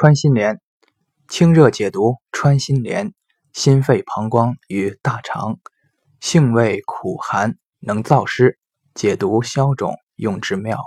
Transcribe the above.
穿心莲清热解毒穿心莲心肺膀胱与大肠性味苦寒能燥湿解毒消肿用之妙。